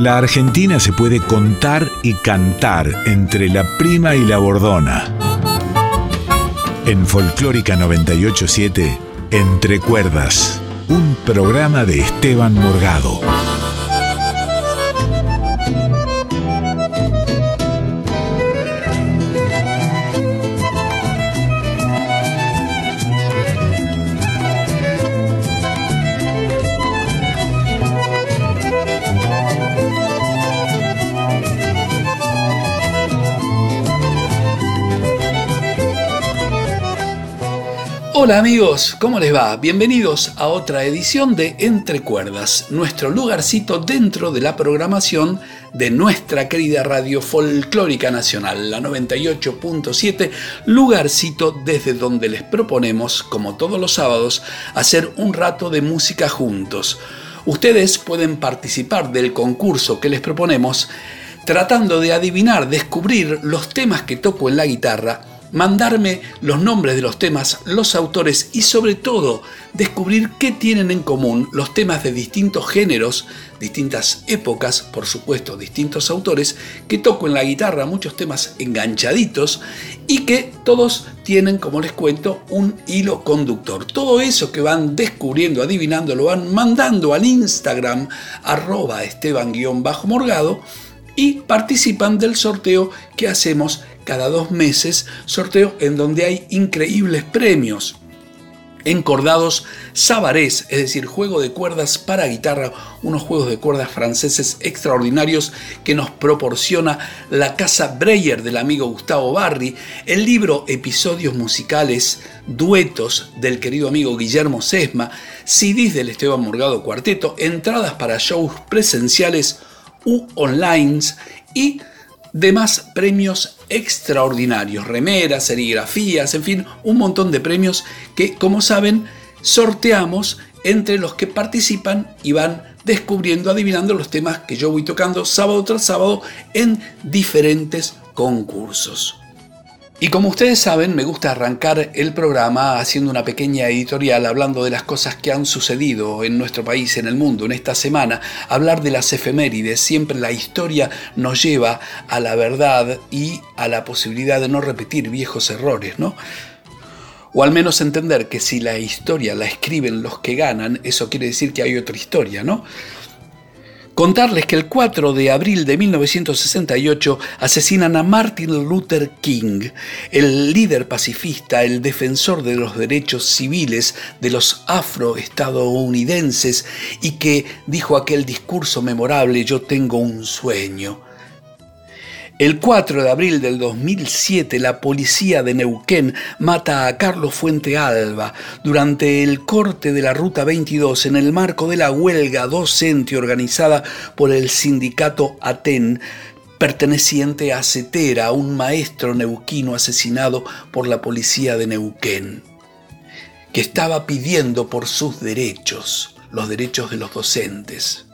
La Argentina se puede contar y cantar entre la prima y la bordona. En Folclórica 987, Entre Cuerdas, un programa de Esteban Morgado. Hola amigos, ¿cómo les va? Bienvenidos a otra edición de Entre Cuerdas, nuestro lugarcito dentro de la programación de nuestra querida radio folclórica nacional, la 98.7, lugarcito desde donde les proponemos, como todos los sábados, hacer un rato de música juntos. Ustedes pueden participar del concurso que les proponemos tratando de adivinar, descubrir los temas que toco en la guitarra mandarme los nombres de los temas, los autores y sobre todo descubrir qué tienen en común los temas de distintos géneros, distintas épocas, por supuesto, distintos autores, que toco en la guitarra muchos temas enganchaditos y que todos tienen, como les cuento, un hilo conductor. Todo eso que van descubriendo, adivinando, lo van mandando al Instagram arroba esteban-morgado y participan del sorteo que hacemos cada dos meses, sorteo en donde hay increíbles premios. Encordados Sabarés, es decir, juego de cuerdas para guitarra, unos juegos de cuerdas franceses extraordinarios que nos proporciona la casa Breyer del amigo Gustavo Barri, el libro Episodios musicales, duetos del querido amigo Guillermo Sesma, CDs del Esteban Morgado Cuarteto, entradas para shows presenciales u online y demás premios extraordinarios, remeras, serigrafías, en fin, un montón de premios que, como saben, sorteamos entre los que participan y van descubriendo, adivinando los temas que yo voy tocando sábado tras sábado en diferentes concursos. Y como ustedes saben, me gusta arrancar el programa haciendo una pequeña editorial hablando de las cosas que han sucedido en nuestro país, en el mundo, en esta semana. Hablar de las efemérides, siempre la historia nos lleva a la verdad y a la posibilidad de no repetir viejos errores, ¿no? O al menos entender que si la historia la escriben los que ganan, eso quiere decir que hay otra historia, ¿no? Contarles que el 4 de abril de 1968 asesinan a Martin Luther King, el líder pacifista, el defensor de los derechos civiles de los afroestadounidenses y que dijo aquel discurso memorable Yo tengo un sueño. El 4 de abril del 2007, la policía de Neuquén mata a Carlos Fuente Alba durante el corte de la Ruta 22 en el marco de la huelga docente organizada por el sindicato ATEN, perteneciente a Cetera, un maestro neuquino asesinado por la policía de Neuquén, que estaba pidiendo por sus derechos, los derechos de los docentes.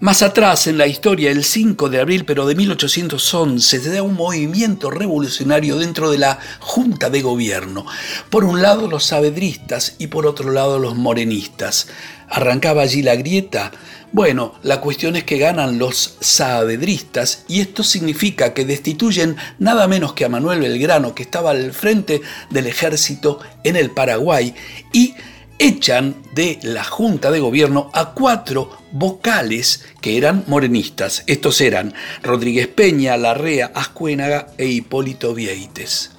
Más atrás en la historia, el 5 de abril pero de 1811, se da un movimiento revolucionario dentro de la Junta de Gobierno. Por un lado los sabedristas y por otro lado los morenistas. ¿Arrancaba allí la grieta? Bueno, la cuestión es que ganan los saavedristas y esto significa que destituyen nada menos que a Manuel Belgrano, que estaba al frente del ejército en el Paraguay, y echan de la Junta de Gobierno a cuatro vocales que eran morenistas. Estos eran Rodríguez Peña, Larrea, Ascuénaga e Hipólito Vieites.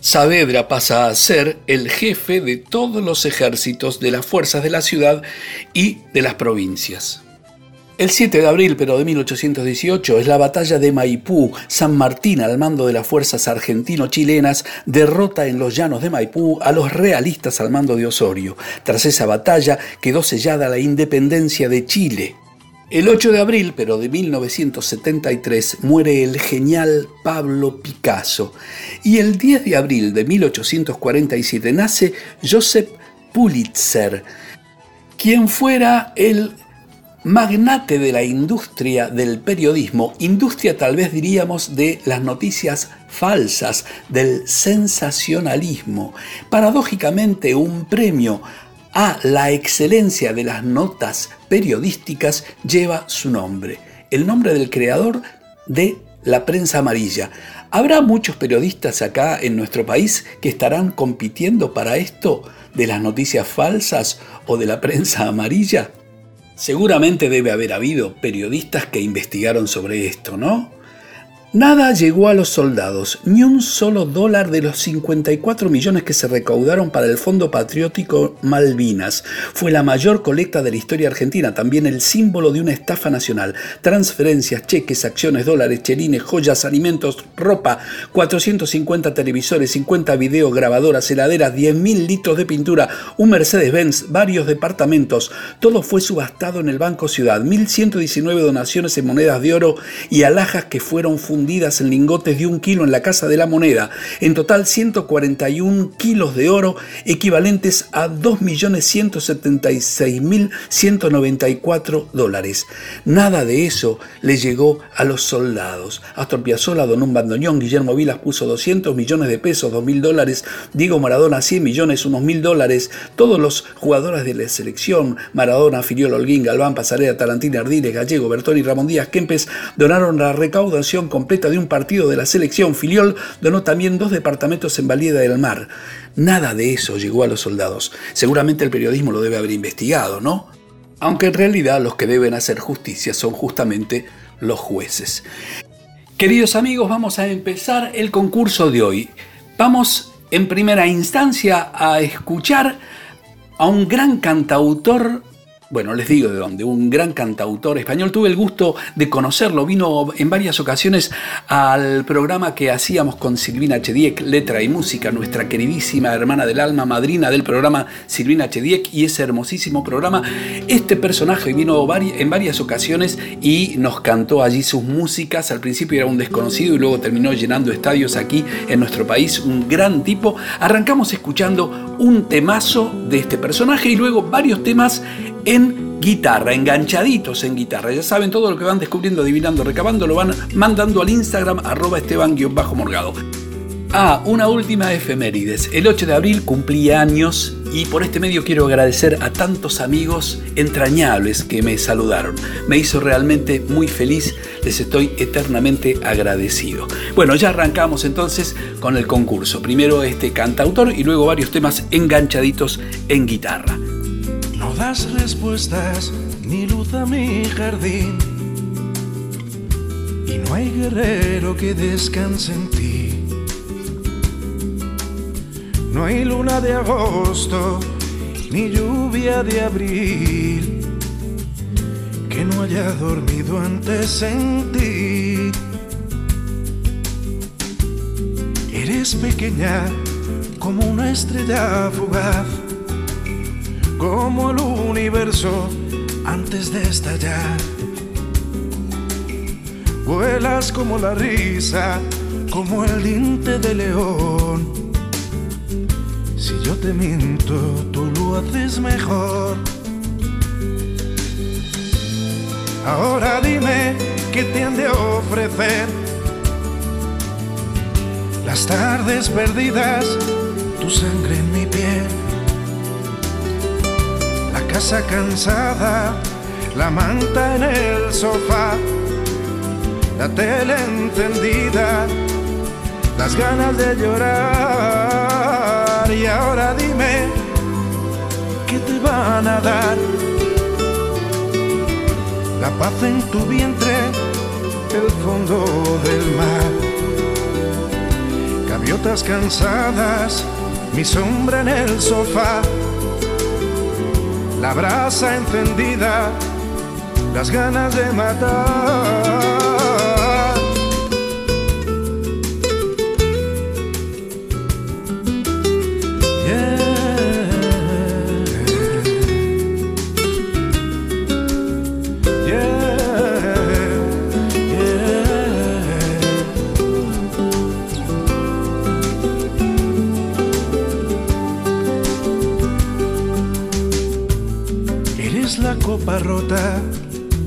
Saavedra pasa a ser el jefe de todos los ejércitos de las fuerzas de la ciudad y de las provincias. El 7 de abril, pero de 1818, es la batalla de Maipú. San Martín, al mando de las fuerzas argentino-chilenas, derrota en los llanos de Maipú a los realistas al mando de Osorio. Tras esa batalla quedó sellada la independencia de Chile. El 8 de abril, pero de 1973, muere el genial Pablo Picasso. Y el 10 de abril de 1847 nace Joseph Pulitzer, quien fuera el magnate de la industria del periodismo, industria tal vez diríamos de las noticias falsas, del sensacionalismo. Paradójicamente, un premio a la excelencia de las notas periodísticas lleva su nombre. el nombre del creador de la prensa amarilla. ¿Habrá muchos periodistas acá en nuestro país que estarán compitiendo para esto de las noticias falsas o de la prensa amarilla? Seguramente debe haber habido periodistas que investigaron sobre esto, ¿no? Nada llegó a los soldados, ni un solo dólar de los 54 millones que se recaudaron para el Fondo Patriótico Malvinas. Fue la mayor colecta de la historia argentina, también el símbolo de una estafa nacional. Transferencias, cheques, acciones, dólares, cherines, joyas, alimentos, ropa, 450 televisores, 50 videograbadoras, heladeras, 10.000 litros de pintura, un Mercedes-Benz, varios departamentos. Todo fue subastado en el Banco Ciudad. 1.119 donaciones en monedas de oro y alhajas que fueron fundadas en lingotes de un kilo en la Casa de la Moneda. En total 141 kilos de oro equivalentes a 2.176.194 dólares. Nada de eso le llegó a los soldados. Astor Piazzolla donó un bandoneón, Guillermo Vilas puso 200 millones de pesos, 2.000 dólares, Diego Maradona 100 millones, unos 1.000 dólares, todos los jugadores de la selección, Maradona, Filiol, Holguín, Galván, Pasarela, Tarantina, Ardiles, Gallego, Bertoni, Ramón Díaz, Kempes, donaron la recaudación completa de un partido de la selección filiol, donó también dos departamentos en Valieda del Mar. Nada de eso llegó a los soldados. Seguramente el periodismo lo debe haber investigado, ¿no? Aunque en realidad los que deben hacer justicia son justamente los jueces. Queridos amigos, vamos a empezar el concurso de hoy. Vamos en primera instancia a escuchar a un gran cantautor bueno, les digo de dónde, un gran cantautor español. Tuve el gusto de conocerlo, vino en varias ocasiones al programa que hacíamos con Silvina Chediek, Letra y Música, nuestra queridísima hermana del alma, madrina del programa Silvina Chediek y ese hermosísimo programa. Este personaje vino en varias ocasiones y nos cantó allí sus músicas. Al principio era un desconocido y luego terminó llenando estadios aquí en nuestro país, un gran tipo. Arrancamos escuchando un temazo de este personaje y luego varios temas en guitarra, enganchaditos en guitarra. Ya saben, todo lo que van descubriendo, adivinando, recabando, lo van mandando al Instagram arroba esteban-morgado. Ah, una última efemérides. El 8 de abril cumplí años y por este medio quiero agradecer a tantos amigos entrañables que me saludaron. Me hizo realmente muy feliz, les estoy eternamente agradecido. Bueno, ya arrancamos entonces con el concurso. Primero este cantautor y luego varios temas enganchaditos en guitarra. Das respuestas ni luz a mi jardín. Y no hay guerrero que descanse en ti. No hay luna de agosto ni lluvia de abril que no haya dormido antes en ti. Eres pequeña como una estrella fugaz como el universo antes de estallar. Vuelas como la risa, como el diente de león. Si yo te miento, tú lo haces mejor. Ahora dime qué te han de ofrecer. Las tardes perdidas, tu sangre en mi piel casa cansada, la manta en el sofá, la tele encendida, las ganas de llorar. Y ahora dime, ¿qué te van a dar? La paz en tu vientre, el fondo del mar. Gaviotas cansadas, mi sombra en el sofá la brasa encendida, las ganas de matar. Rota,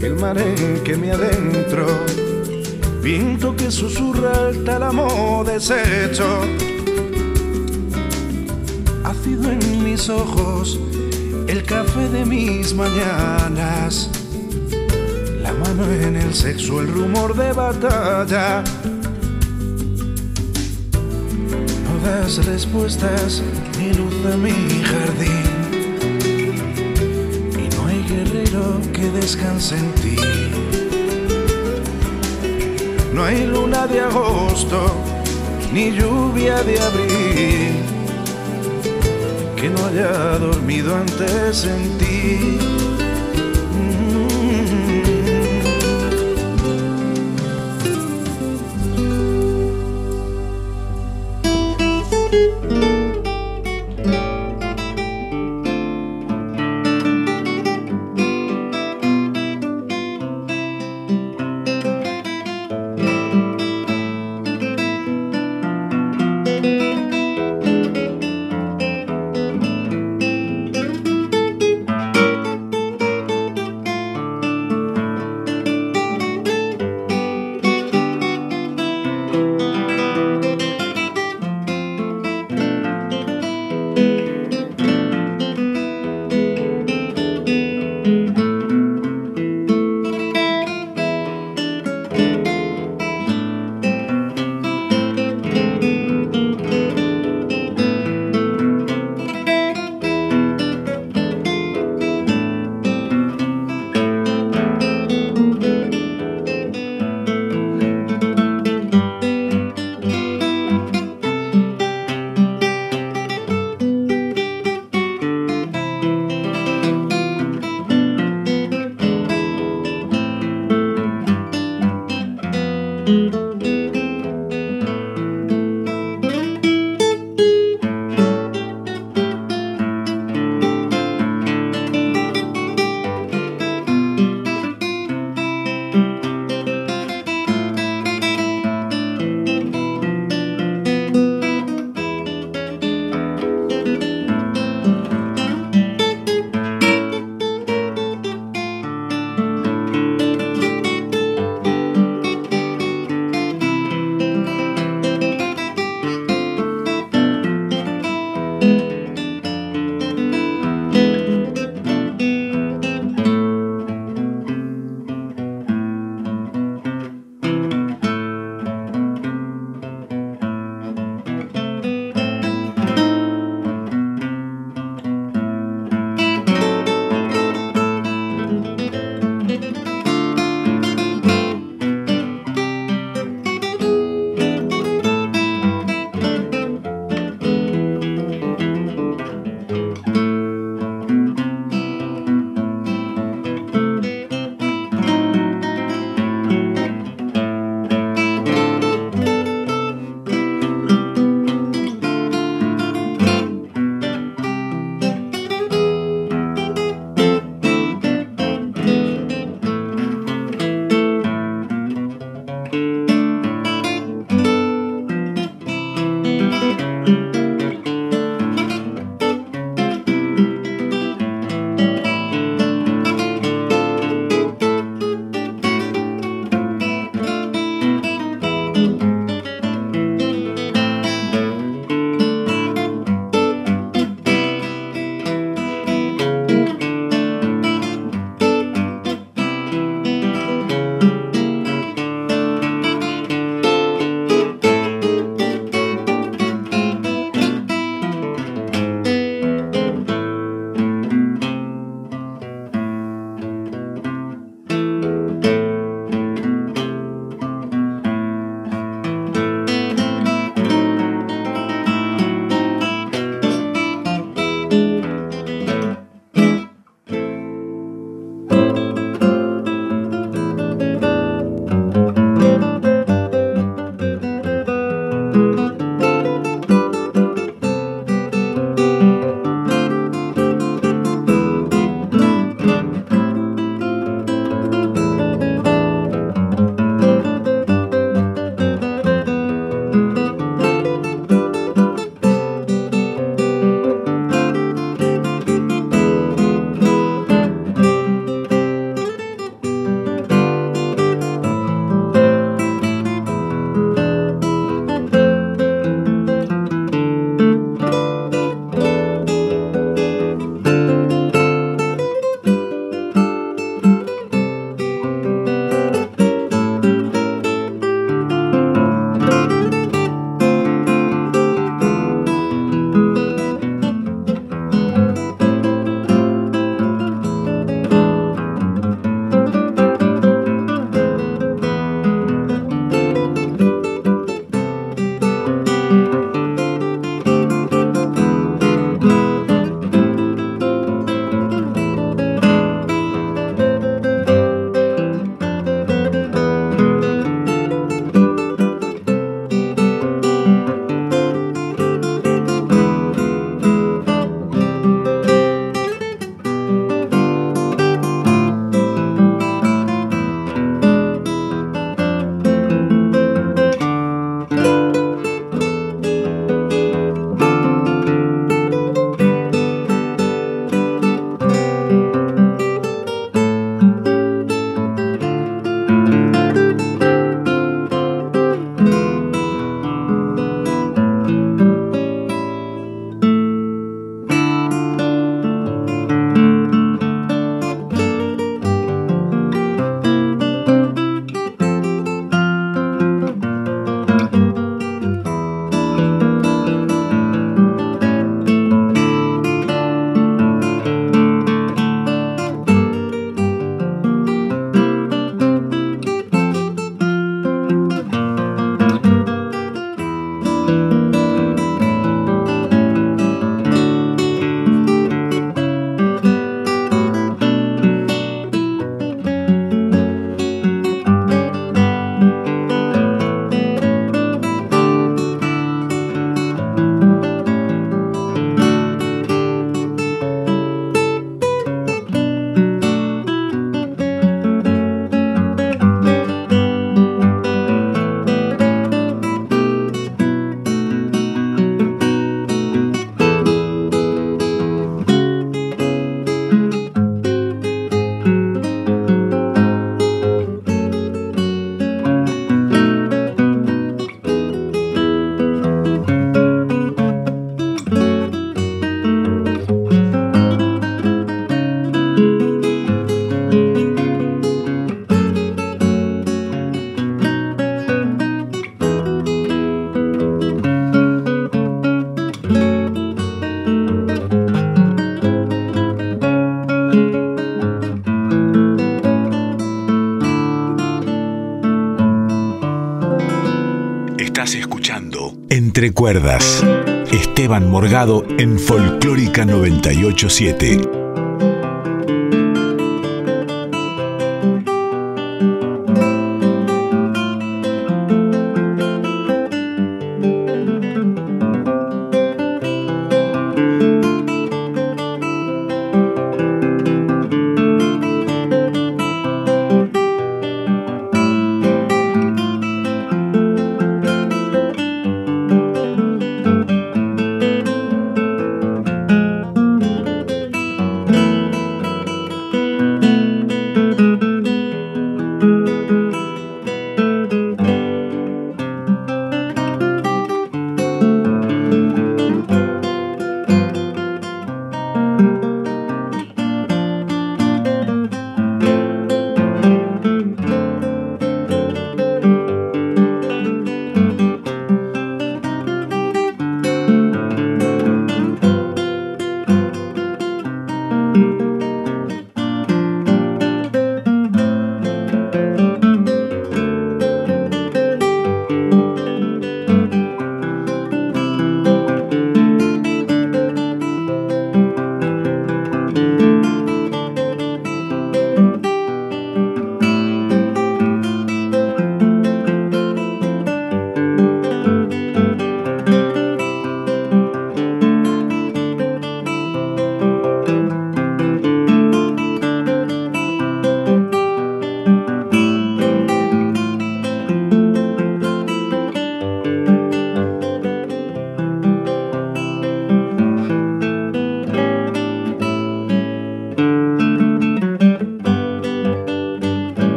el mar en que me adentro, viento que susurra el tálamo deshecho, ácido en mis ojos, el café de mis mañanas, la mano en el sexo, el rumor de batalla. No das respuestas ni luz a mi jardín. Que descanse en ti. No hay luna de agosto ni lluvia de abril que no haya dormido antes en ti. Entre Cuerdas. Esteban Morgado en Folclórica 987.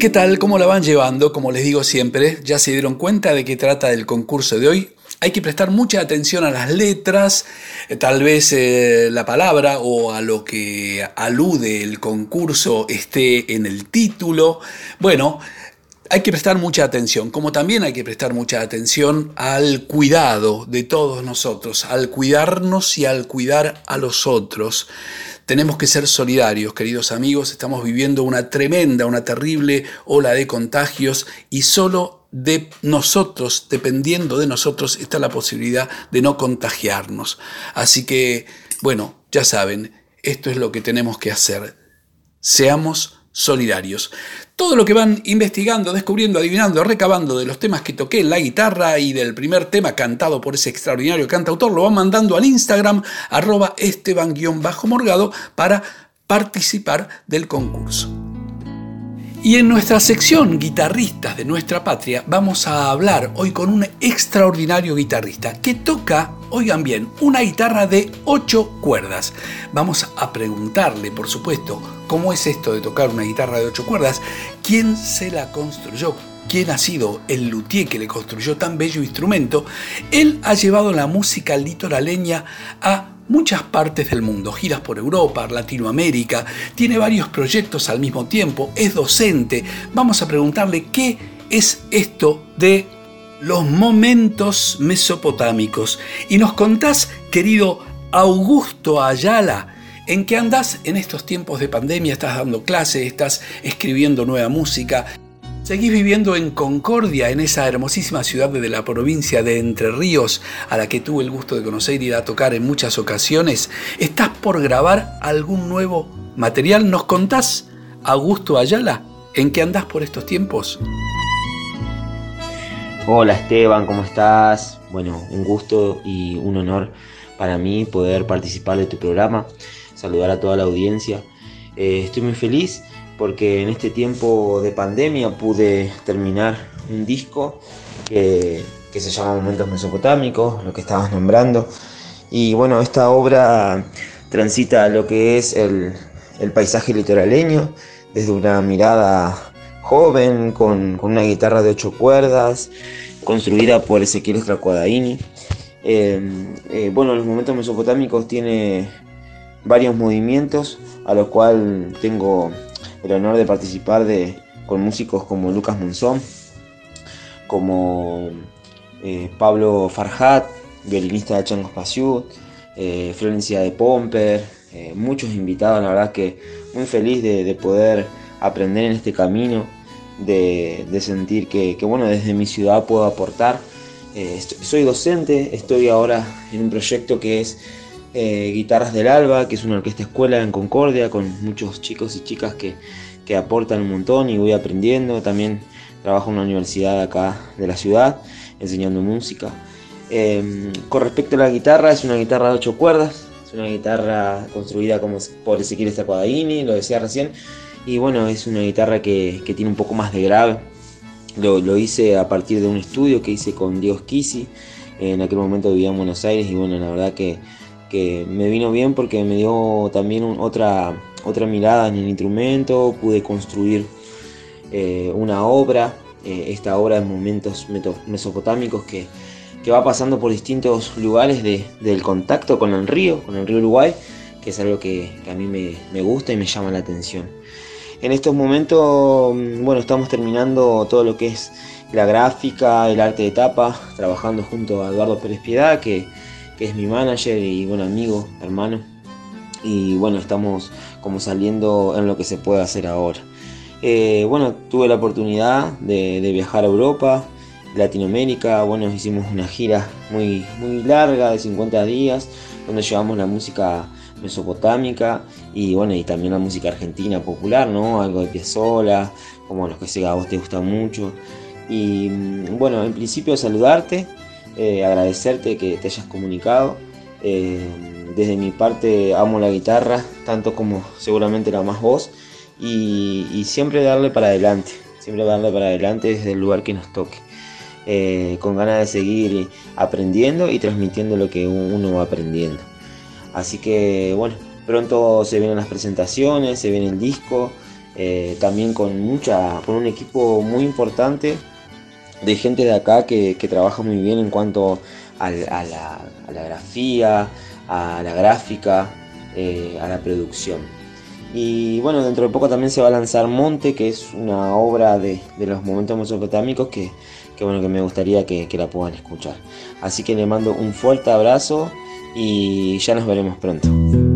Qué tal? ¿Cómo la van llevando? Como les digo siempre, ya se dieron cuenta de qué trata del concurso de hoy. Hay que prestar mucha atención a las letras, eh, tal vez eh, la palabra o a lo que alude el concurso esté en el título. Bueno, hay que prestar mucha atención, como también hay que prestar mucha atención al cuidado de todos nosotros, al cuidarnos y al cuidar a los otros. Tenemos que ser solidarios, queridos amigos. Estamos viviendo una tremenda, una terrible ola de contagios y solo de nosotros, dependiendo de nosotros, está la posibilidad de no contagiarnos. Así que, bueno, ya saben, esto es lo que tenemos que hacer. Seamos solidarios. Todo lo que van investigando, descubriendo, adivinando, recabando de los temas que toqué en la guitarra y del primer tema cantado por ese extraordinario cantautor, lo van mandando al Instagram arroba esteban-morgado para participar del concurso. Y en nuestra sección Guitarristas de nuestra patria vamos a hablar hoy con un extraordinario guitarrista que toca, oigan bien, una guitarra de ocho cuerdas. Vamos a preguntarle, por supuesto, cómo es esto de tocar una guitarra de ocho cuerdas, quién se la construyó, quien ha sido el luthier que le construyó tan bello instrumento, él ha llevado la música litoraleña a muchas partes del mundo, giras por Europa, Latinoamérica, tiene varios proyectos al mismo tiempo, es docente. Vamos a preguntarle qué es esto de los momentos mesopotámicos. Y nos contás, querido Augusto Ayala, en qué andás en estos tiempos de pandemia, estás dando clases, estás escribiendo nueva música. Seguís viviendo en Concordia, en esa hermosísima ciudad de la provincia de Entre Ríos, a la que tuve el gusto de conocer y ir a tocar en muchas ocasiones. ¿Estás por grabar algún nuevo material? ¿Nos contás, Augusto Ayala, en qué andás por estos tiempos? Hola Esteban, ¿cómo estás? Bueno, un gusto y un honor para mí poder participar de tu programa, saludar a toda la audiencia. Eh, estoy muy feliz porque en este tiempo de pandemia pude terminar un disco que, se llama Momentos Mesopotámicos, lo que estabas nombrando. Y bueno, esta obra transita lo que es el, paisaje litoraleño desde una mirada joven, con, una guitarra de ocho cuerdas, construida por Ezequiel Stracuadaini. Eh, eh, bueno, los momentos mesopotámicos tiene varios movimientos a los cuales tengo el honor de participar de, con músicos como Lucas Monzón, como eh, Pablo Farhat, violinista de Changos Pasiut, eh, Florencia de Pomper, eh, muchos invitados, la verdad que muy feliz de, poder aprender en este camino, de, sentir que, bueno, desde mi ciudad puedo aportar. soy docente, estoy ahora en un proyecto que es eh, Guitarras del Alba, que es una orquesta escuela en Concordia, con muchos chicos y chicas que, aportan un montón y voy aprendiendo. También trabajo en una universidad acá de la ciudad, enseñando música. Em, con respecto a la guitarra, es una guitarra de ocho cuerdas, es una guitarra construida como por Ezequiel Stacuadaini, lo decía recién, y bueno, es una guitarra que, tiene un poco más de grave. Lo, lo, hice a partir de un estudio que hice con Dios Kisi, en aquel momento vivía en Buenos Aires y bueno, la verdad que que me vino bien porque me dio también otra, otra mirada en el instrumento, pude construir eh, una obra, eh, esta obra de momentos mesopotámicos que, va pasando por distintos lugares del contacto con el río, con el río Uruguay, que es algo que, a mí me, me, gusta y me llama la atención. En estos momentos, mm, bueno, estamos terminando todo lo que es la gráfica, el arte de tapa, trabajando junto a Eduardo Pérez Piedad, que que es mi manager y buen amigo, hermano. Y bueno, estamos como saliendo en lo que se puede hacer ahora. Eh, bueno, tuve la oportunidad de, viajar a Europa, Latinoamérica. Bueno, hicimos una gira muy, muy larga de 50 días, donde llevamos la música mesopotámica y bueno, y también la música argentina popular, ¿no? Algo de Piazzolla, como los que sé a vos te gusta mucho. Y mm, bueno, en principio saludarte, eh, agradecerte que te hayas comunicado. Eh, desde mi parte amo la guitarra, tanto como seguramente la más vos, y, siempre darle para adelante, siempre darle para adelante desde el lugar que nos toque, eh, con ganas de seguir aprendiendo y transmitiendo lo que uno va aprendiendo. Así que bueno, pronto se vienen las presentaciones, se viene el disco, también con mucha, con un equipo muy importante de gente de acá que, trabaja muy bien en cuanto a, la, grafía, a la gráfica, eh, a la producción. Y bueno, dentro de poco también se va a lanzar Monte, que es una obra de, los momentos mesopotámicos que, bueno, que me gustaría que, que la puedan escuchar. Así que le mando un fuerte abrazo y ya nos veremos pronto.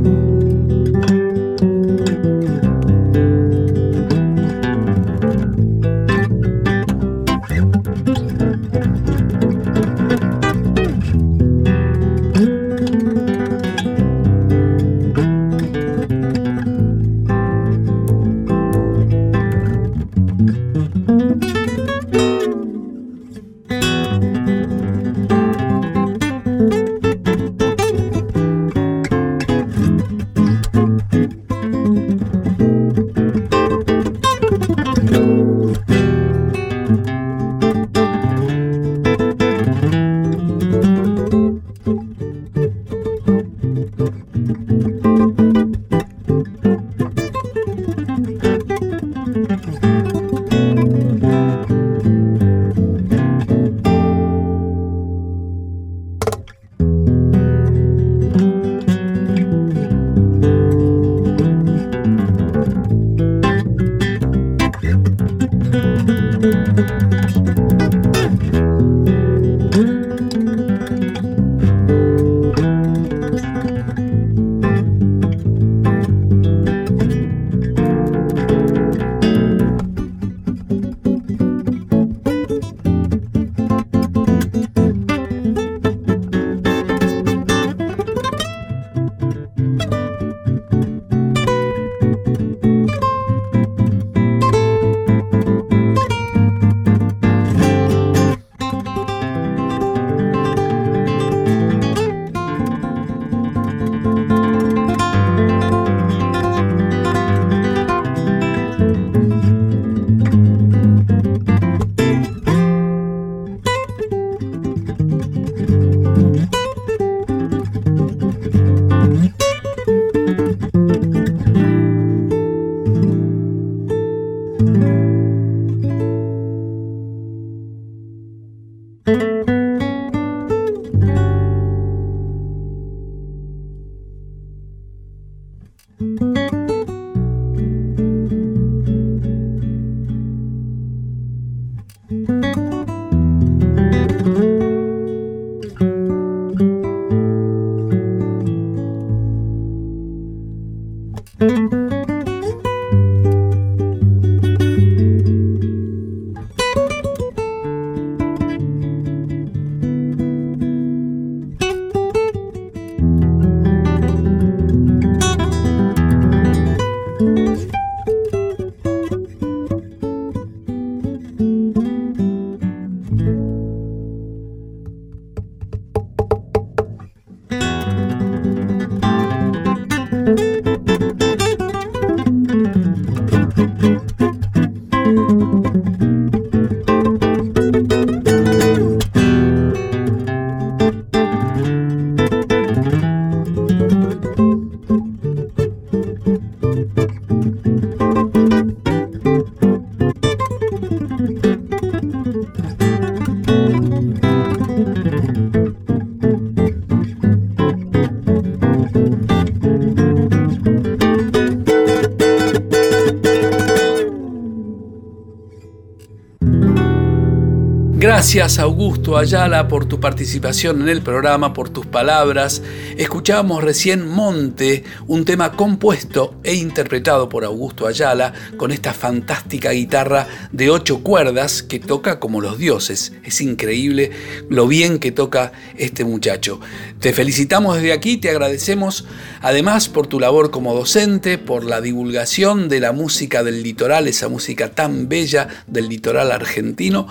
Gracias Augusto Ayala por tu participación en el programa, por tus palabras. Escuchábamos recién Monte, un tema compuesto e interpretado por Augusto Ayala con esta fantástica guitarra de ocho cuerdas que toca como los dioses. Es increíble lo bien que toca este muchacho. Te felicitamos desde aquí, te agradecemos además por tu labor como docente, por la divulgación de la música del litoral, esa música tan bella del litoral argentino.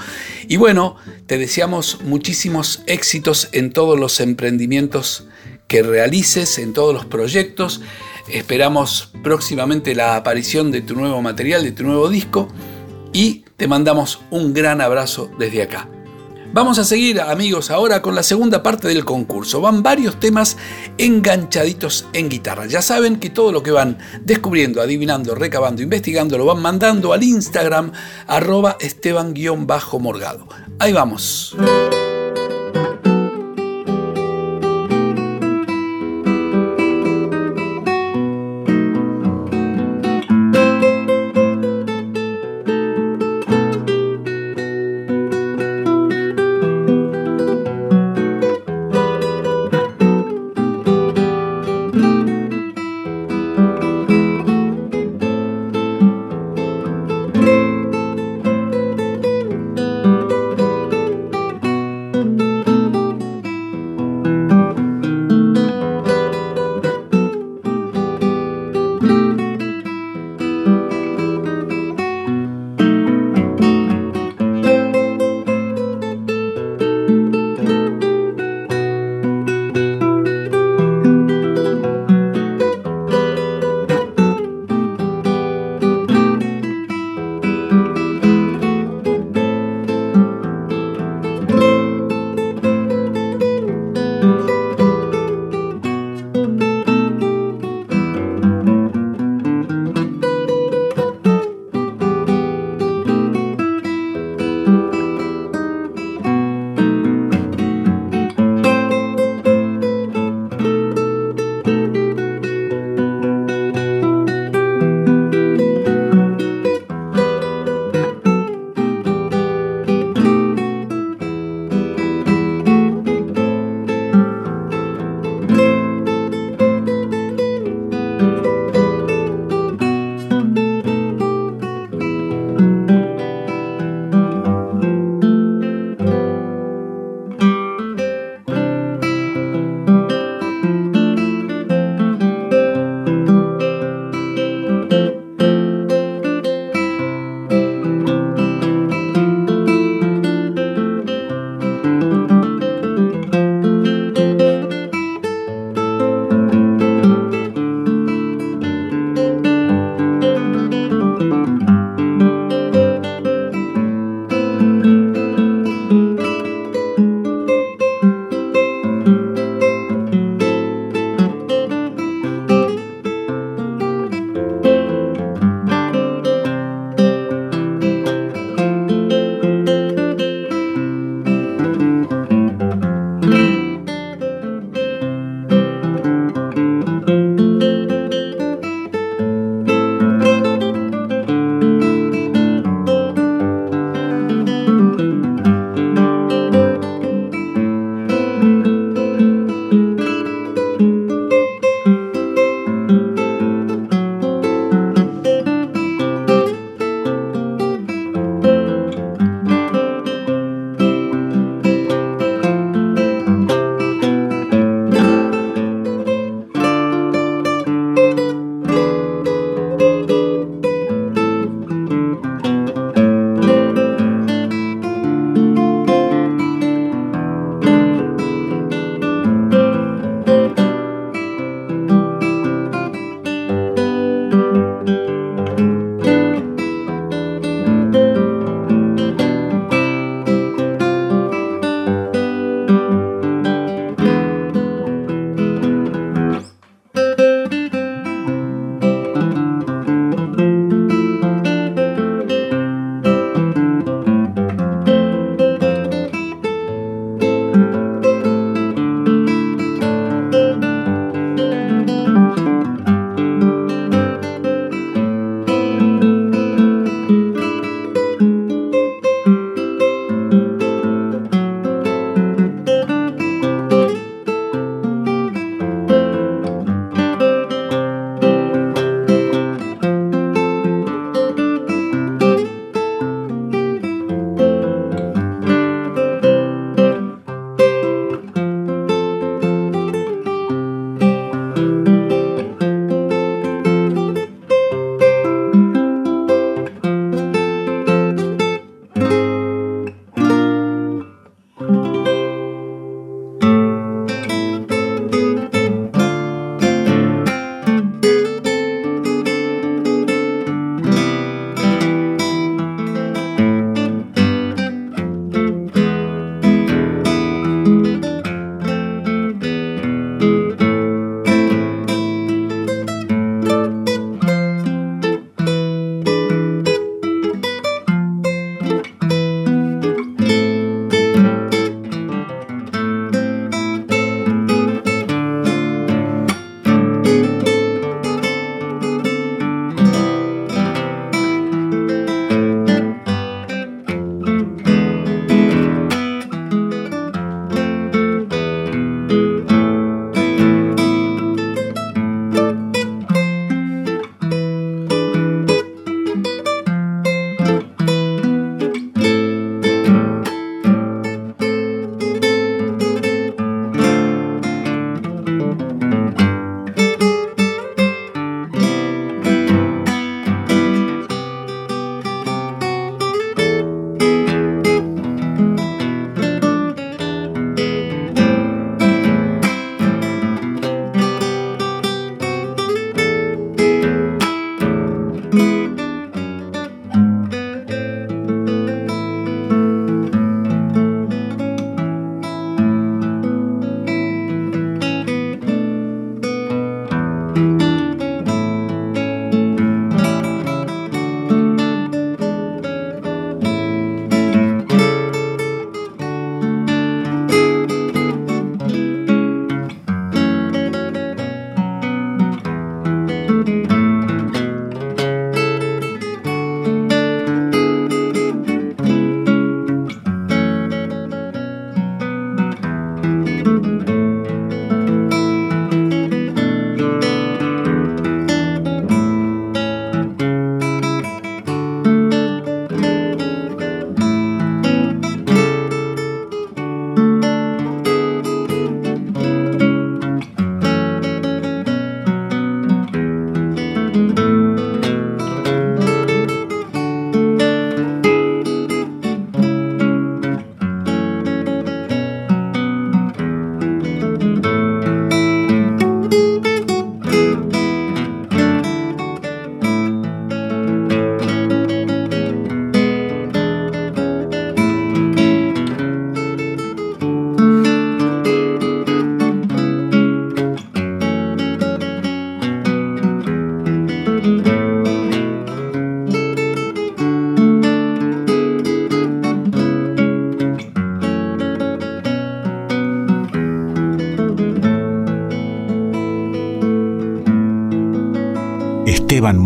Y bueno, te deseamos muchísimos éxitos en todos los emprendimientos que realices, en todos los proyectos. Esperamos próximamente la aparición de tu nuevo material, de tu nuevo disco y te mandamos un gran abrazo desde acá. Vamos a seguir, amigos, ahora con la segunda parte del concurso. Van varios temas enganchaditos en guitarra. Ya saben que todo lo que van descubriendo, adivinando, recabando, investigando, lo van mandando al Instagram arroba esteban-morgado. Ahí vamos.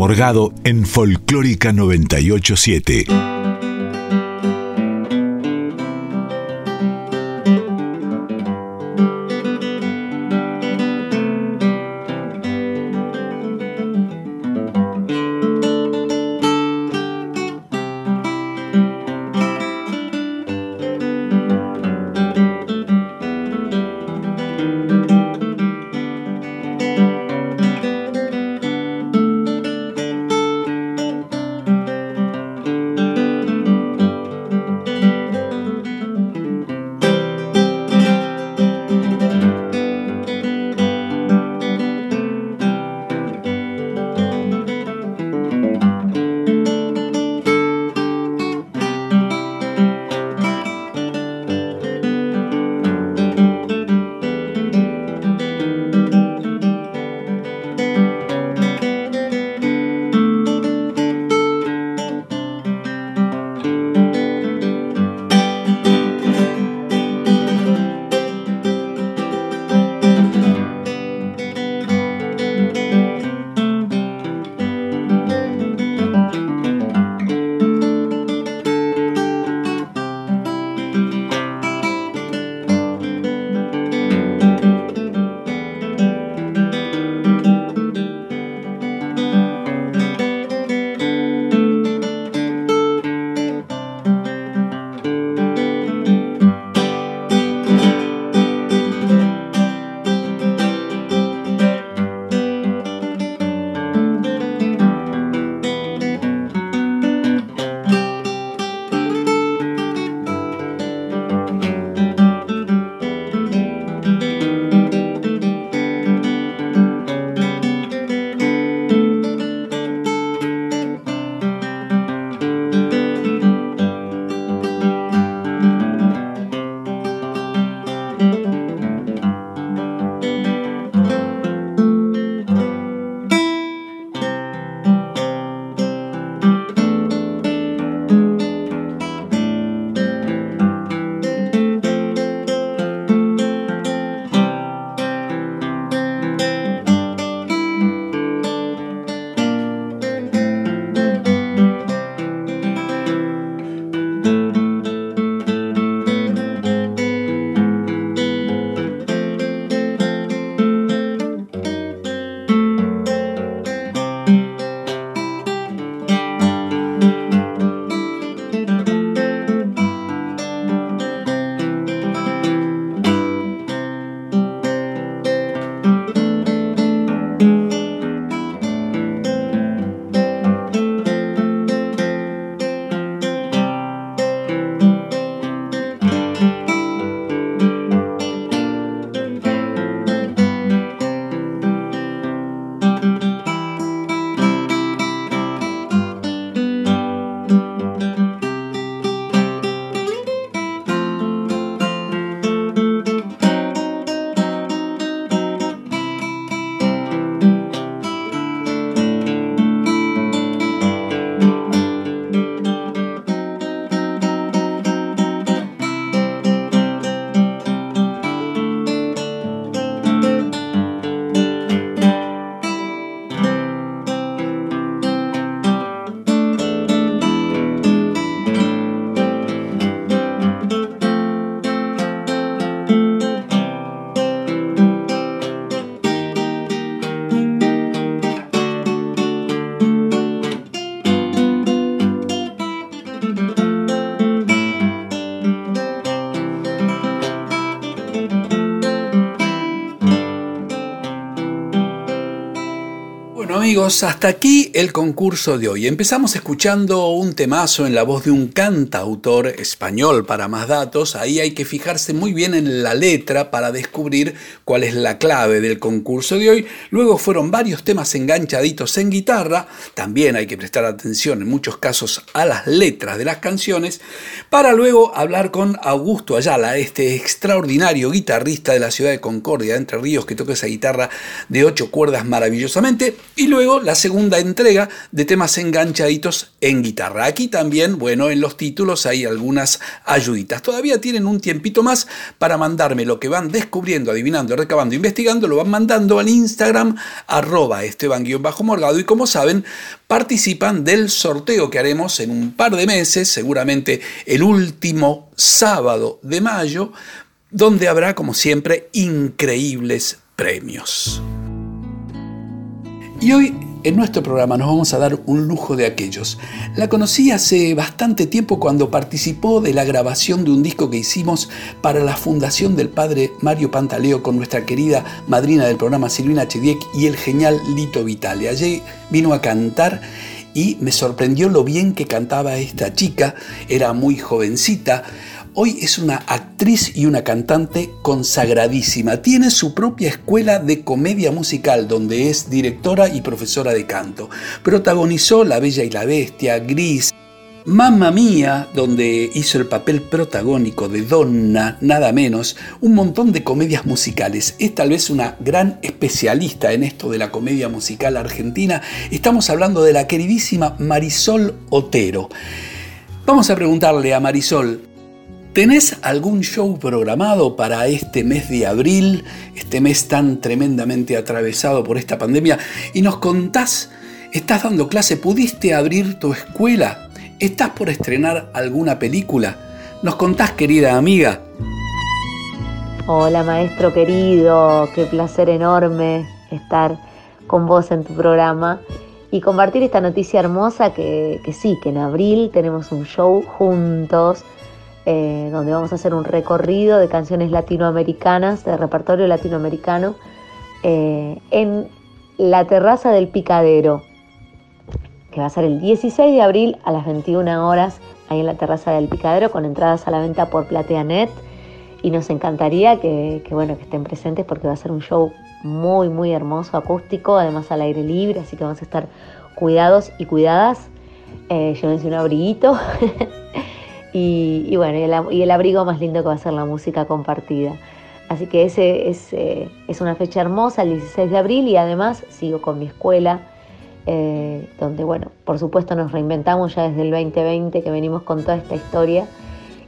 Morgado en Folclórica 987. Hasta aquí el concurso de hoy. Empezamos escuchando un temazo en la voz de un cantautor español para más datos. Ahí hay que fijarse muy bien en la letra para descubrir cuál es la clave del concurso de hoy. Luego fueron varios temas enganchaditos en guitarra. También hay que prestar atención en muchos casos a las letras de las canciones. Para luego hablar con Augusto Ayala, este extraordinario guitarrista de la ciudad de Concordia, Entre Ríos, que toca esa guitarra de ocho cuerdas maravillosamente. Y luego la segunda entrega de temas enganchaditos en guitarra. Aquí también, bueno, en los títulos hay algunas ayuditas. Todavía tienen un tiempito más para mandarme lo que van descubriendo, adivinando, recabando, investigando, lo van mandando al Instagram arroba esteban-morgado y como saben, participan del sorteo que haremos en un par de meses, seguramente el último sábado de mayo, donde habrá, como siempre, increíbles premios. Y hoy en nuestro programa nos vamos a dar un lujo de aquellos. La conocí hace bastante tiempo cuando participó de la grabación de un disco que hicimos para la fundación del padre Mario Pantaleo con nuestra querida madrina del programa Silvina Chediek y el genial Lito Vitale. Allí vino a cantar y me sorprendió lo bien que cantaba esta chica, era muy jovencita, Hoy es una actriz y una cantante consagradísima. Tiene su propia escuela de comedia musical donde es directora y profesora de canto. Protagonizó La Bella y la Bestia, Gris, Mamma Mía, donde hizo el papel protagónico de Donna, nada menos, un montón de comedias musicales. Es tal vez una gran especialista en esto de la comedia musical argentina. Estamos hablando de la queridísima Marisol Otero. Vamos a preguntarle a Marisol, ¿Tenés algún show programado para este mes de abril, este mes tan tremendamente atravesado por esta pandemia? Y nos contás, ¿estás dando clase? ¿Pudiste abrir tu escuela? ¿Estás por estrenar alguna película? ¿Nos contás, querida amiga? Hola, maestro querido, qué placer enorme estar con vos en tu programa y compartir esta noticia hermosa que, que sí, que en abril tenemos un show juntos eh, donde vamos a hacer un recorrido de canciones latinoamericanas, de repertorio latinoamericano, eh, en la terraza del Picadero, que va a ser el 16 de abril a las 21 horas, ahí en la terraza del Picadero, con entradas a la venta por PlateaNet. Y nos encantaría que, bueno, que estén presentes porque va a ser un show muy, muy hermoso, acústico, además al aire libre, así que vamos a estar cuidados y cuidadas. Eh, llévense un abriguito Y, bueno, y el, abrigo más lindo que va a ser la música compartida. Así que ese es, eh, una fecha hermosa, el 16 de abril, y además sigo con mi escuela, eh, donde, bueno, por supuesto nos reinventamos ya desde el 2020, que venimos con toda esta historia,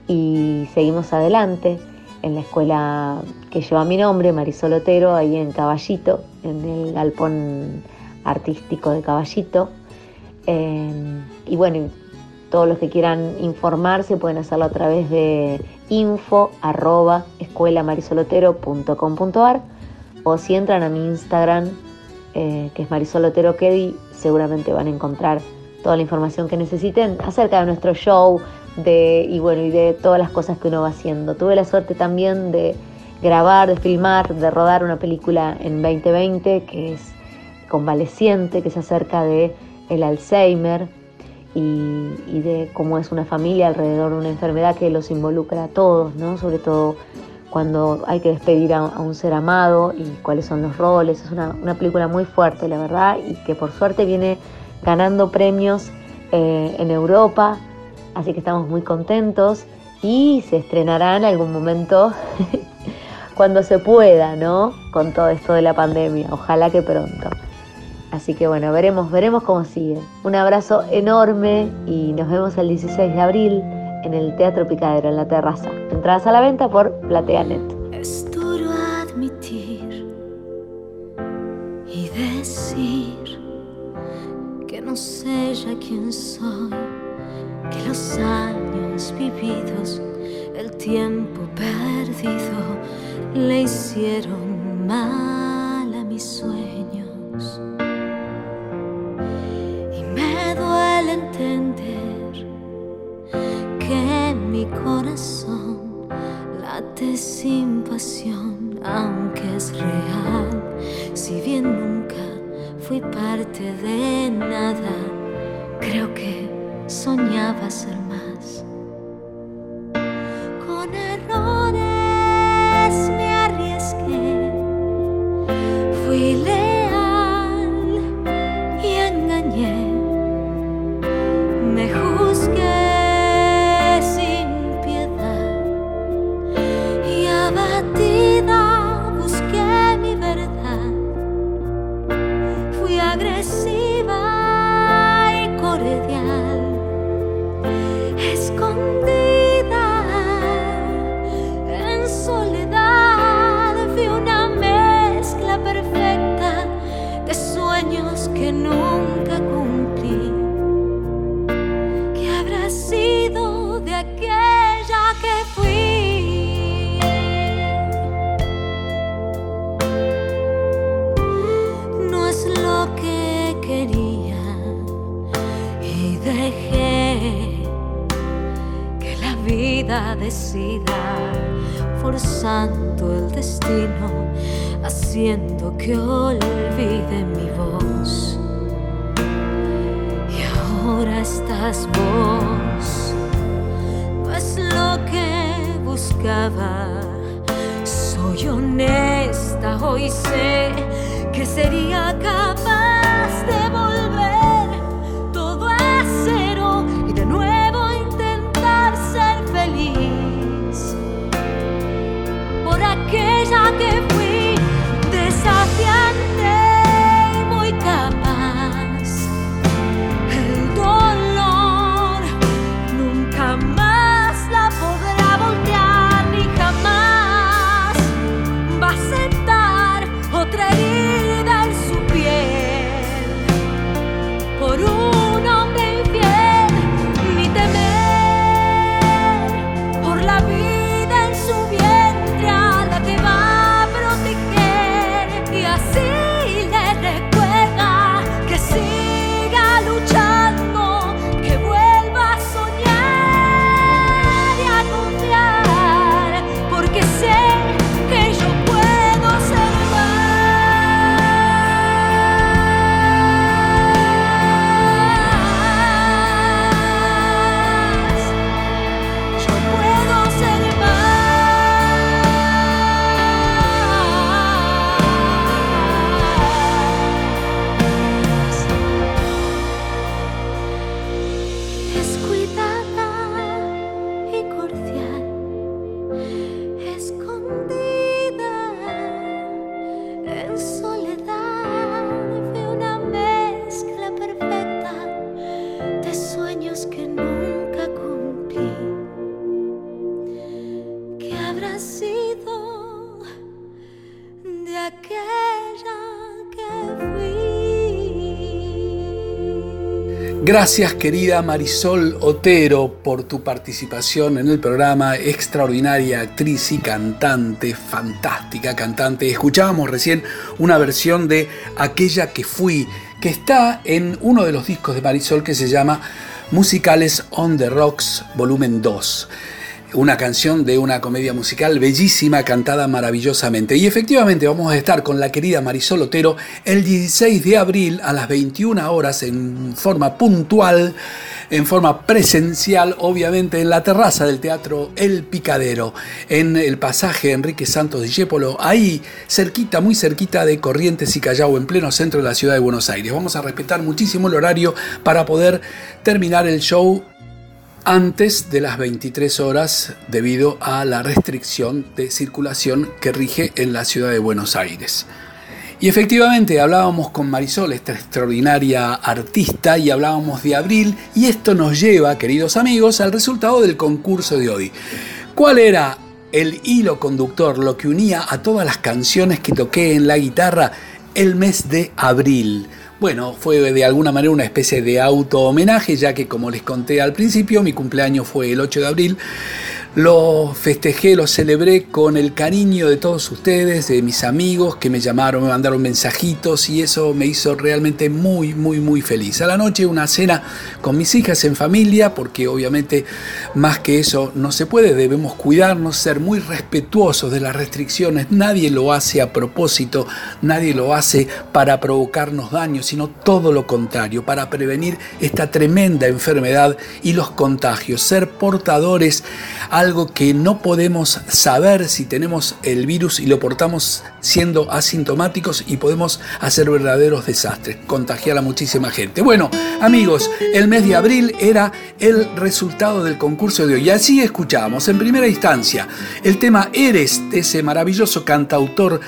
y seguimos adelante en la escuela que lleva mi nombre, Marisol Otero, ahí en Caballito, en el galpón artístico de Caballito. Eh, y bueno, todos los que quieran informarse pueden hacerlo a través de info arroba escuelamarisolotero.com.ar o si entran a mi Instagram, eh, que es Marisolotero seguramente van a encontrar toda la información que necesiten acerca de nuestro show de, y bueno, y de todas las cosas que uno va haciendo. Tuve la suerte también de grabar, de filmar, de rodar una película en 2020 que es convaleciente, que se acerca de el Alzheimer, y, de cómo es una familia alrededor de una enfermedad que los involucra a todos, ¿no? sobre todo cuando hay que despedir a, un ser amado y cuáles son los roles. Es una, película muy fuerte, la verdad, y que por suerte viene ganando premios eh, en Europa, así que estamos muy contentos y se estrenará en algún momento cuando se pueda, ¿no? Con todo esto de la pandemia, ojalá que pronto. Así que bueno, veremos, veremos cómo sigue. Un abrazo enorme y nos vemos el 16 de abril en el Teatro Picadero, en la terraza. Entradas a la venta por PlateaNet. Es duro admitir y decir que no sé ya quién soy, que los años vividos, el tiempo perdido, le hicieron mal aunque es real. Si bien nunca fui parte de nada, creo que soñaba ser mi voz. Y ahora estás vos, no es lo que buscaba. Soy honesta, hoy sé que sería capaz de aquella que fui? Gracias querida Marisol Otero por tu participación en el programa, extraordinaria actriz y cantante, fantástica cantante. Escuchábamos recién una versión de Aquella que fui, que está en uno de los discos de Marisol que se llama Musicales on the Rocks, volumen 2 una canción de una comedia musical bellísima, cantada maravillosamente. Y efectivamente vamos a estar con la querida Marisol Otero el 16 de abril a las 21 horas en forma puntual, en forma presencial, obviamente en la terraza del Teatro El Picadero, en el pasaje Enrique Santos Discépolo, ahí cerquita, muy cerquita de Corrientes y Callao, en pleno centro de la ciudad de Buenos Aires. Vamos a respetar muchísimo el horario para poder terminar el show antes de las 23 horas debido a la restricción de circulación que rige en la ciudad de Buenos Aires. Y efectivamente hablábamos con Marisol, esta extraordinaria artista, y hablábamos de abril, y esto nos lleva, queridos amigos, al resultado del concurso de hoy. ¿Cuál era el hilo conductor, lo que unía a todas las canciones que toqué en la guitarra el mes de abril? Bueno, fue de alguna manera una especie de auto homenaje, ya que como les conté al principio, mi cumpleaños fue el 8 de abril. Lo festejé, lo celebré con el cariño de todos ustedes, de mis amigos que me llamaron, me mandaron mensajitos y eso me hizo realmente muy, muy, muy feliz. A la noche una cena con mis hijas en familia, porque obviamente más que eso no se puede, debemos cuidarnos, ser muy respetuosos de las restricciones. Nadie lo hace a propósito, nadie lo hace para provocarnos daño, sino todo lo contrario, para prevenir esta tremenda enfermedad y los contagios, ser portadores algo que no podemos saber si tenemos el virus y lo portamos siendo asintomáticos y podemos hacer verdaderos desastres, contagiar a muchísima gente. Bueno, amigos, el mes de abril era el resultado del concurso de hoy. Y así escuchábamos en primera instancia el tema Eres de ese maravilloso cantautor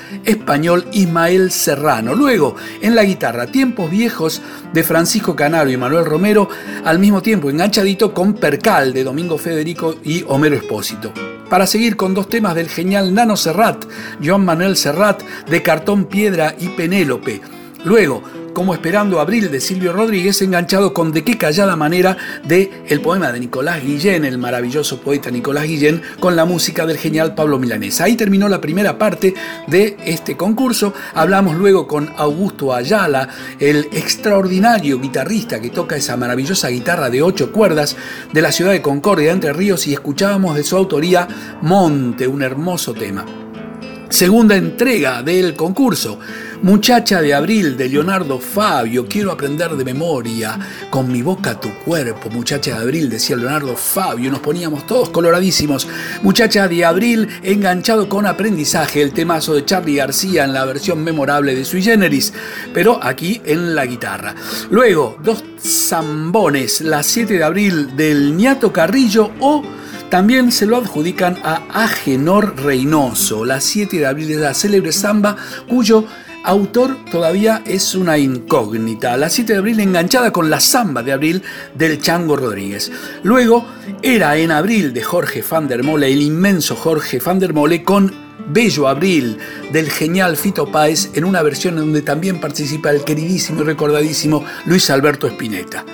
Ismael Serrano. Luego, en la guitarra, Tiempos Viejos de Francisco Canaro y Manuel Romero, al mismo tiempo enganchadito con Percal de Domingo Federico y Homero Espósito. Para seguir con dos temas del genial Nano Serrat, Joan Manuel Serrat, de Cartón Piedra y Penélope. Luego, como Esperando Abril de Silvio Rodríguez, enganchado con De qué callada manera de el poema de Nicolás Guillén, el maravilloso poeta Nicolás Guillén, con la música del genial Pablo Milanés. Ahí terminó la primera parte de este concurso. Hablamos luego con Augusto Ayala, el extraordinario guitarrista que toca esa maravillosa guitarra de ocho cuerdas de la ciudad de Concordia, Entre Ríos, y escuchábamos de su autoría Monte, un hermoso tema. Segunda entrega del concurso. Muchacha de abril de Leonardo Fabio, quiero aprender de memoria, con mi boca tu cuerpo, muchacha de abril, decía Leonardo Fabio, nos poníamos todos coloradísimos. Muchacha de abril, enganchado con aprendizaje, el temazo de Charlie García en la versión memorable de Sui Generis, pero aquí en la guitarra. Luego, dos zambones, la 7 de abril del Niato Carrillo o también se lo adjudican a Agenor Reynoso, la 7 de abril de la célebre samba, cuyo autor todavía es una incógnita. La 7 de abril enganchada con la samba de abril del Chango Rodríguez. Luego era en abril de Jorge van der Mole, el inmenso Jorge van der Mole, con Bello Abril del genial Fito Páez en una versión donde también participa el queridísimo y recordadísimo Luis Alberto Spinetta.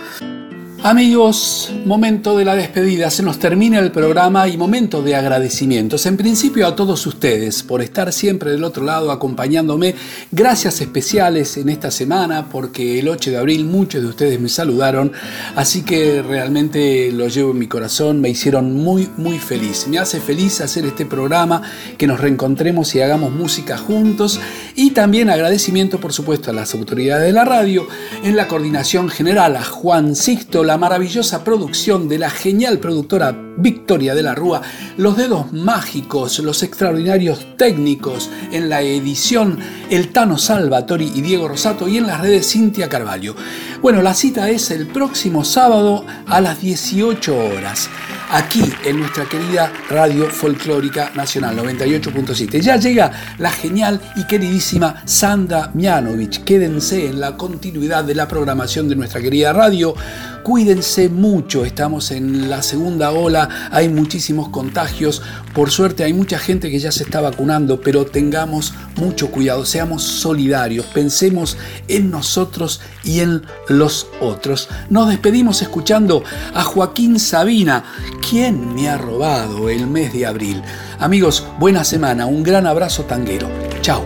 Amigos, momento de la despedida, se nos termina el programa y momento de agradecimientos. En principio a todos ustedes por estar siempre del otro lado acompañándome. Gracias especiales en esta semana porque el 8 de abril muchos de ustedes me saludaron, así que realmente lo llevo en mi corazón, me hicieron muy muy feliz. Me hace feliz hacer este programa, que nos reencontremos y hagamos música juntos y también agradecimiento por supuesto a las autoridades de la radio, en la coordinación general a Juan Sixto, la maravillosa producción de la genial productora Victoria de la Rúa, los dedos mágicos, los extraordinarios técnicos en la edición, el Tano Salvatori y Diego Rosato y en las redes Cintia Carvalho. Bueno, la cita es el próximo sábado a las 18 horas, aquí en nuestra querida Radio Folclórica Nacional 98.7. Ya llega la genial y queridísima Sandra Mianovich. Quédense en la continuidad de la programación de nuestra querida radio. Cuídense mucho, estamos en la segunda ola, hay muchísimos contagios, por suerte hay mucha gente que ya se está vacunando, pero tengamos mucho cuidado, seamos solidarios, pensemos en nosotros y en los otros. Nos despedimos escuchando a Joaquín Sabina, quien me ha robado el mes de abril. Amigos, buena semana, un gran abrazo tanguero. Chao.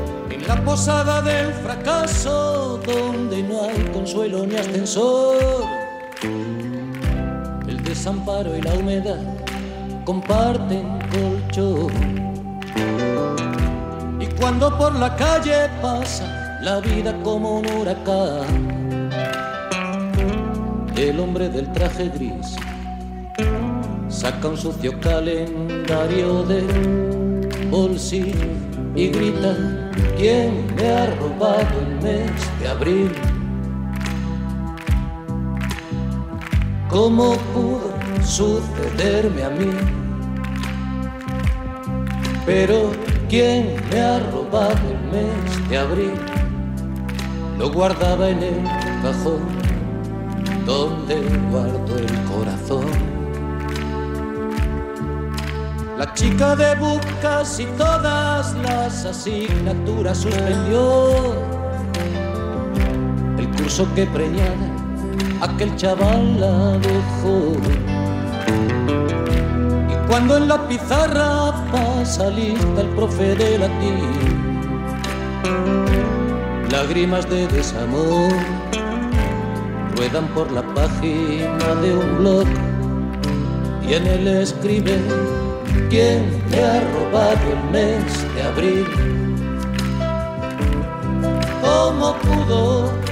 Desamparo y la humedad comparten colchón. Y cuando por la calle pasa la vida como un huracán, el hombre del traje gris saca un sucio calendario de bolsillo y grita, ¿quién me ha robado el mes de abril? ¿Cómo pudo sucederme a mí? Pero ¿quién me ha robado el mes de abril? Lo guardaba en el cajón donde guardo el corazón. La chica de bucas y todas las asignaturas suspendió el curso que preñaba aquel chaval la dejó. Y cuando en la pizarra pasa lista el profe de latín, lágrimas de desamor ruedan por la página de un blog y en él escribe quién me ha robado el mes de abril. ¿Cómo pudo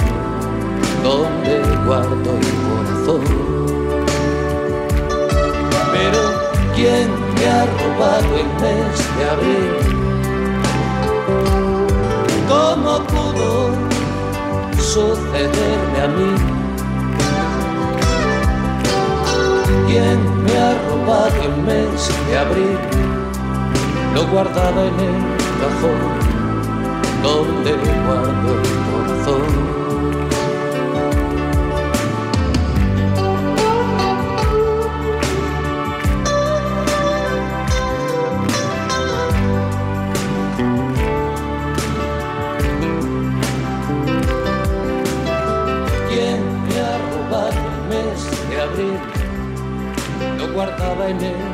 donde guardo el corazón. Pero ¿quién me ha robado el mes de abril? ¿Cómo pudo sucederme a mí? ¿Quién me ha robado el mes de abril? Lo guardaba en el cajón donde guardo el corazón. Guardaba